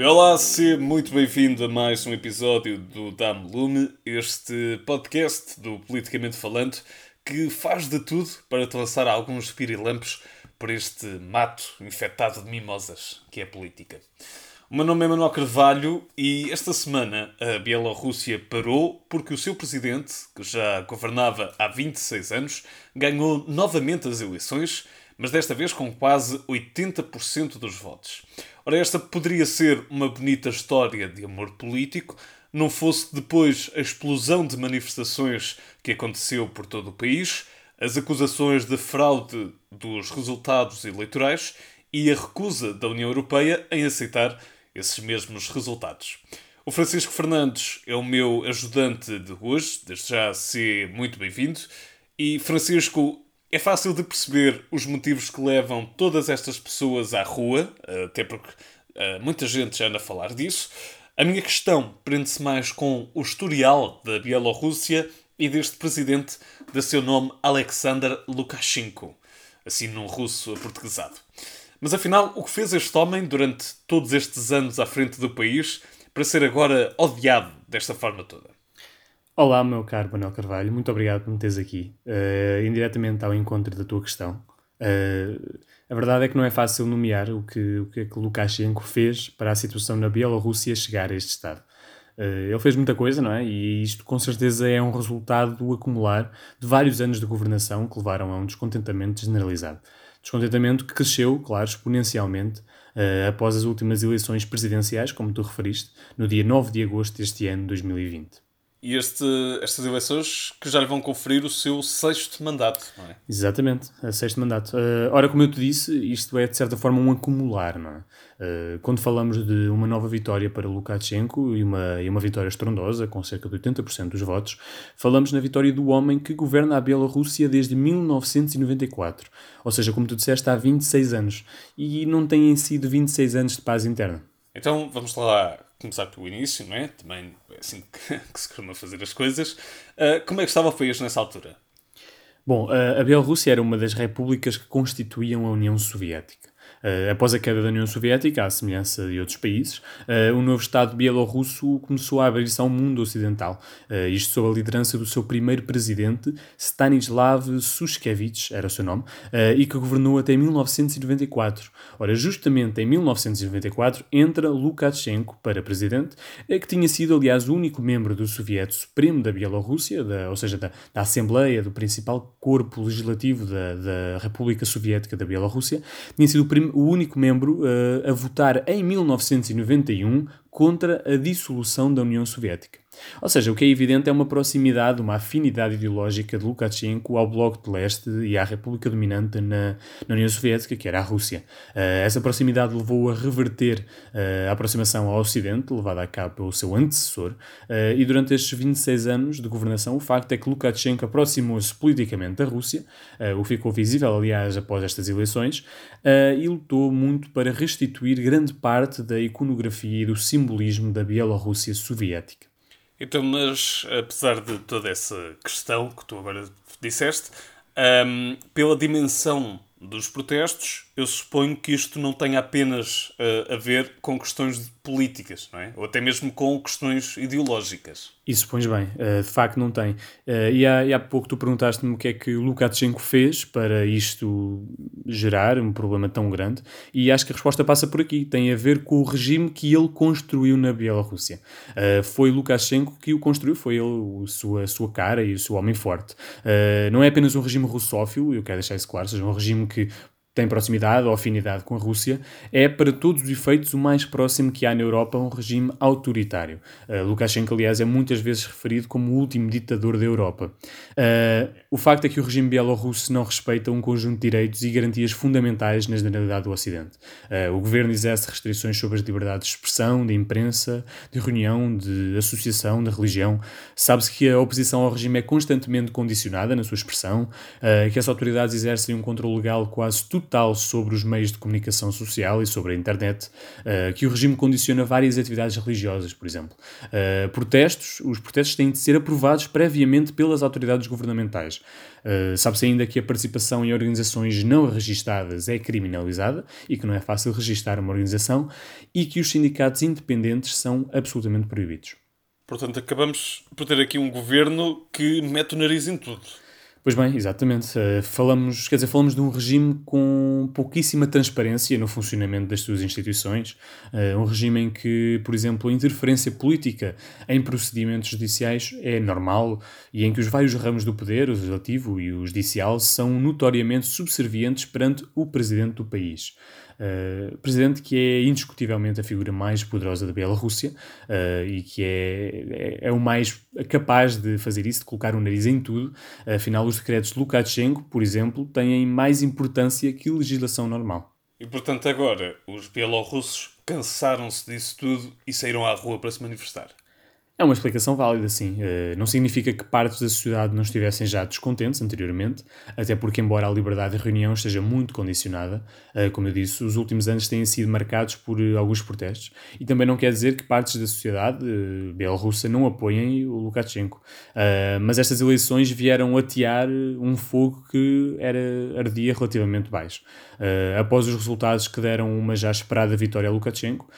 Olá, seja muito bem-vindo a mais um episódio do Dame Lume, este podcast do Politicamente Falando que faz de tudo para te lançar alguns pirilampos por este mato infectado de mimosas que é a política. O meu nome é Manuel Carvalho e esta semana a Bielorrússia parou porque o seu presidente, que já governava há 26 anos, ganhou novamente as eleições, mas desta vez com quase 80% dos votos. Ora, esta poderia ser uma bonita história de amor político, não fosse depois a explosão de manifestações que aconteceu por todo o país, as acusações de fraude dos resultados eleitorais e a recusa da União Europeia em aceitar esses mesmos resultados. O Francisco Fernandes é o meu ajudante de hoje, desde já ser muito bem-vindo. E Francisco, é fácil de perceber os motivos que levam todas estas pessoas à rua, até porque uh, muita gente já anda a falar disso. A minha questão prende-se mais com o historial da Bielorrússia e deste presidente de seu nome Alexander Lukashenko, assim num russo aportuguesado. Mas afinal, o que fez este homem durante todos estes anos à frente do país para ser agora odiado desta forma toda? Olá, meu caro Manuel Carvalho, muito obrigado por me teres aqui, uh, indiretamente ao encontro da tua questão. Uh, a verdade é que não é fácil nomear o que, o que, é que Lukashenko fez para a situação na Bielorrússia chegar a este estado. Uh, ele fez muita coisa, não é? E isto com certeza é um resultado do acumular de vários anos de governação que levaram a um descontentamento generalizado. Descontentamento que cresceu, claro, exponencialmente uh, após as últimas eleições presidenciais, como tu referiste, no dia 9 de agosto deste ano 2020 e este, estas eleições que já lhe vão conferir o seu sexto mandato, não é? Exatamente, é sexto mandato. Uh, ora, como eu te disse, isto é de certa forma um acumular, não é? Uh, quando falamos de uma nova vitória para Lukashenko e uma, e uma vitória estrondosa, com cerca de 80% dos votos, falamos na vitória do homem que governa a Bielorrússia desde 1994. Ou seja, como tu disseste, há 26 anos. E não têm sido 26 anos de paz interna. Então, vamos lá começar pelo início, não é? Também é assim que, que se costuma fazer as coisas. Uh, como é que estava o país nessa altura? Bom, a Bielorrússia era uma das repúblicas que constituíam a União Soviética. Uh, após a queda da União Soviética, à semelhança de outros países, uh, o novo Estado bielorrusso começou a abrir-se ao mundo ocidental, uh, isto sob a liderança do seu primeiro presidente, Stanislav Sushkevich, era o seu nome, e que governou até 1994. Ora, justamente em 1994 entra Lukashenko para presidente, que tinha sido, aliás, o único membro do Soviético Supremo da Bielorrússia, da, ou seja, da, da Assembleia, do principal corpo legislativo da, da República Soviética da Bielorrússia, tinha sido o primeiro o único membro uh, a votar em 1991 contra a dissolução da União Soviética. Ou seja, o que é evidente é uma proximidade, uma afinidade ideológica de Lukashenko ao Bloco de Leste e à República dominante na, na União Soviética, que era a Rússia. Uh, essa proximidade levou a reverter uh, a aproximação ao Ocidente, levada a cabo pelo seu antecessor, uh, e durante estes 26 anos de governação, o facto é que Lukashenko aproximou-se politicamente da Rússia, o ficou visível, aliás, após estas eleições, e lutou muito para restituir grande parte da iconografia e do símbolo simbolismo da Bielorrússia soviética. Então, mas apesar de toda essa questão que tu agora disseste, um, pela dimensão dos protestos, eu suponho que isto não tenha apenas uh, a ver com questões políticas, não é? Ou até mesmo com questões ideológicas. Isso pões bem, uh, de facto não tem. Uh, e, há, e, há, pouco tu perguntaste-me o que é que o Lukashenko fez para isto gerar um problema tão grande, e acho que a resposta passa por aqui. Tem a ver com o regime que ele construiu na Bielorrússia. Uh, foi Lukashenko que o construiu, foi ele, a sua, sua cara e o seu homem forte. não é apenas um regime russófilo, eu quero deixar isso claro, seja um regime que tem proximidade ou afinidade com a Rússia, é, para todos os efeitos, o mais próximo que há na Europa a um regime autoritário. Uh, Lukashenko, aliás, é muitas vezes referido como o último ditador da Europa. Uh, o facto é que o regime bielorrusso não respeita um conjunto de direitos e garantias fundamentais na generalidade do Ocidente. Uh, o governo exerce restrições sobre as liberdades de expressão, de imprensa, de reunião, de associação, de religião. Sabe-se que a oposição ao regime é constantemente condicionada na sua expressão, que as autoridades exercem um controle legal quase total sobre os meios de comunicação social e sobre a internet uh, que o regime condiciona várias atividades religiosas, por exemplo. Uh, protestos, os protestos têm de ser aprovados previamente pelas autoridades governamentais. Uh, Sabe-se ainda que a participação em organizações não registadas é criminalizada e que não é fácil registar uma organização e que os sindicatos independentes são absolutamente proibidos. Portanto, acabamos por ter aqui um governo que mete o nariz em tudo. Pois bem, exatamente. Uh, falamos, quer dizer, falamos de um regime com pouquíssima transparência no funcionamento das suas instituições, uh, um regime em que, por exemplo, a interferência política em procedimentos judiciais é normal e em que os vários ramos do poder, o legislativo e o judicial, são notoriamente subservientes perante o presidente do país. Uh, presidente que é indiscutivelmente a figura mais poderosa da Bielorrússia uh, e que é, é, é, o mais capaz de fazer isso, de colocar o nariz em tudo. Afinal, os decretos de Lukashenko, por exemplo, têm mais importância que legislação normal. E portanto, agora os bielorrussos cansaram-se disso tudo e saíram à rua para se manifestar. É uma explicação válida, sim. Uh, não significa que partes da sociedade não estivessem já descontentes anteriormente, até porque, embora a liberdade de reunião esteja muito condicionada, uh, como eu disse, os últimos anos têm sido marcados por uh, alguns protestos. E também não quer dizer que partes da sociedade bielorrussa não apoiem o Lukashenko. mas estas eleições vieram atear um fogo que era, ardia relativamente baixo. após os resultados que deram uma já esperada vitória a Lukashenko,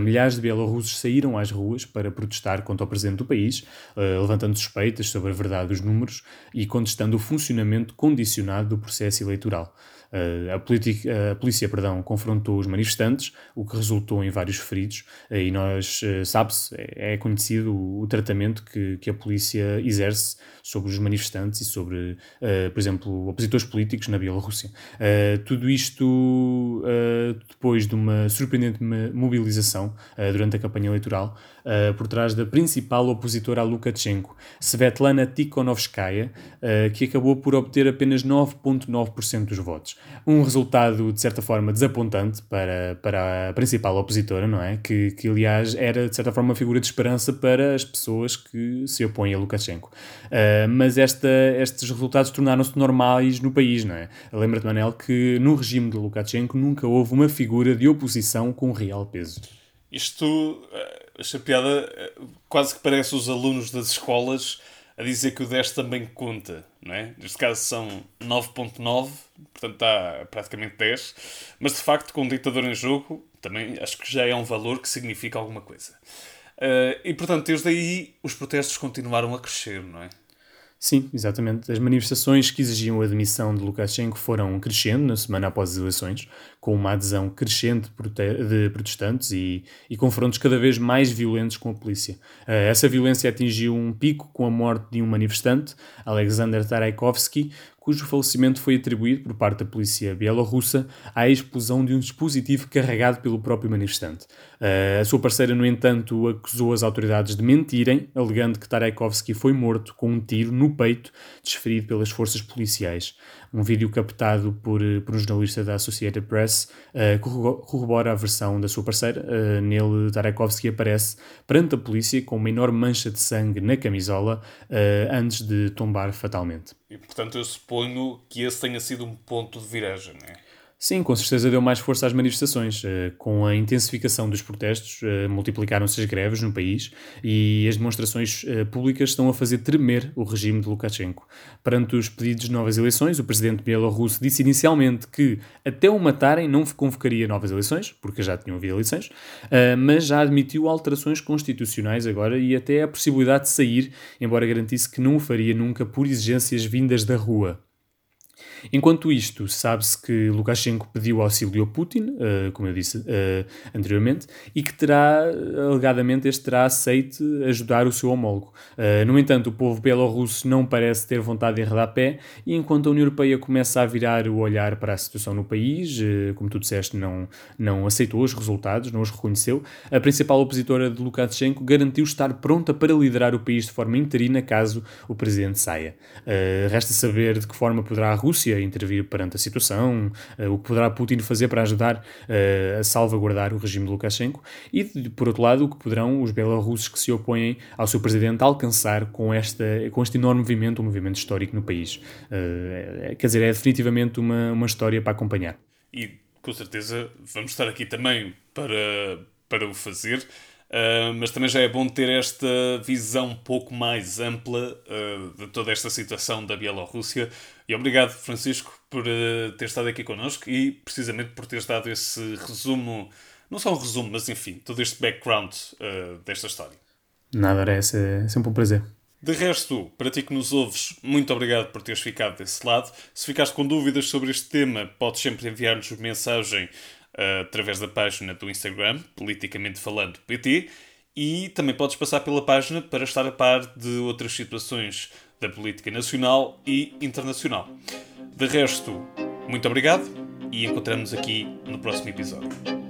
milhares de bielorrussos saíram às ruas para protestar contra ao presidente do país, uh, levantando suspeitas sobre a verdade dos números e contestando o funcionamento condicionado do processo eleitoral. Uh, a, política, a, polícia perdão, confrontou os manifestantes, o que resultou em vários feridos, uh, e nós, sabe-se, é, é, conhecido o, o, tratamento que, que a polícia exerce sobre os manifestantes e sobre, por exemplo, opositores políticos na Bielorrússia. tudo isto depois de uma surpreendente mobilização durante a campanha eleitoral por trás da principal opositora a Lukashenko, Svetlana Tikhonovskaya, que acabou por obter apenas 9,9% dos votos. Um resultado, de certa forma, desapontante para, para a principal opositora, não é? Que, que, aliás, era, de certa forma, uma figura de esperança para as pessoas que se opõem a Lukashenko. Uh, mas esta, estes resultados tornaram-se normais no país, não é? Lembra-te, Manel, que no regime de Lukashenko nunca houve uma figura de oposição com real peso. Isto, esta piada, eh, quase que parece os alunos das escolas a dizer que o 10 também conta, não é? Neste caso são 9.9, portanto está praticamente 10, mas de facto com o ditador em jogo também acho que já é um valor que significa alguma coisa. Uh, e portanto desde aí os protestos continuaram a crescer, não é? Sim, exatamente. As manifestações que exigiam a admissão de Lukashenko foram crescendo na semana após as eleições, com uma adesão crescente de protestantes e, e confrontos cada vez mais violentos com a polícia. Eh, essa violência atingiu um pico com a morte de um manifestante, Alexander Taraikovsky, cujo falecimento foi atribuído por parte da polícia bielorrussa à explosão de um dispositivo carregado pelo próprio manifestante. Uh, a sua parceira, no entanto, acusou as autoridades de mentirem, alegando que Taraikovsky foi morto com um tiro no peito desferido pelas forças policiais. Um vídeo captado por, por um jornalista da Associated Press uh, corrobora a versão da sua parceira. Uh, nele, Taraikovsky aparece perante a polícia com uma enorme mancha de sangue na camisola antes de tombar fatalmente. E portanto eu suponho que esse tenha sido um ponto de viragem, não é? Sim, com certeza deu mais força às manifestações. Eh, com a intensificação dos protestos, eh, multiplicaram-se as greves no país e as demonstrações eh, públicas estão a fazer tremer o regime de Lukashenko. Perante os pedidos de novas eleições, o presidente bielorrusso disse inicialmente que até o matarem não convocaria novas eleições, porque já tinham havido eleições, mas já admitiu alterações constitucionais agora e até a possibilidade de sair, embora garantisse que não o faria nunca por exigências vindas da rua. Enquanto isto, sabe-se que Lukashenko pediu auxílio a Putin, uh, como eu disse uh, anteriormente, e que terá, alegadamente, este terá aceito ajudar o seu homólogo. Uh, no entanto, o povo belorrusso não parece ter vontade de enredar pé, e enquanto a União Europeia começa a virar o olhar para a situação no país, como tu disseste, não, não aceitou os resultados, não os reconheceu, a principal opositora de Lukashenko garantiu estar pronta para liderar o país de forma interina caso o presidente saia. resta saber de que forma poderá a Rússia intervir perante a situação, uh, o que poderá Putin fazer para ajudar uh, a salvaguardar o regime de Lukashenko e, por outro lado, o que poderão os belarussos que se opõem ao seu presidente alcançar com, esta, com este enorme movimento, um movimento histórico no país. Uh, quer dizer, é definitivamente uma, uma história para acompanhar. e com certeza vamos estar aqui também para, para o fazer. Uh, mas também já é bom ter esta visão um pouco mais ampla uh, de toda esta situação da Bielorrússia. E obrigado, Francisco, por uh, ter estado aqui connosco e precisamente por teres dado esse resumo, não só um resumo, mas enfim, todo este background desta história. Nada, era é sempre um prazer. De resto, para ti que nos ouves, muito obrigado por teres ficado desse lado. Se ficaste com dúvidas sobre este tema, podes sempre enviar-nos mensagem através da página do Instagram, politicamente falando PT, e também podes passar pela página para estar a par de outras situações da política nacional e internacional. De resto, muito obrigado e encontramos aqui no próximo episódio.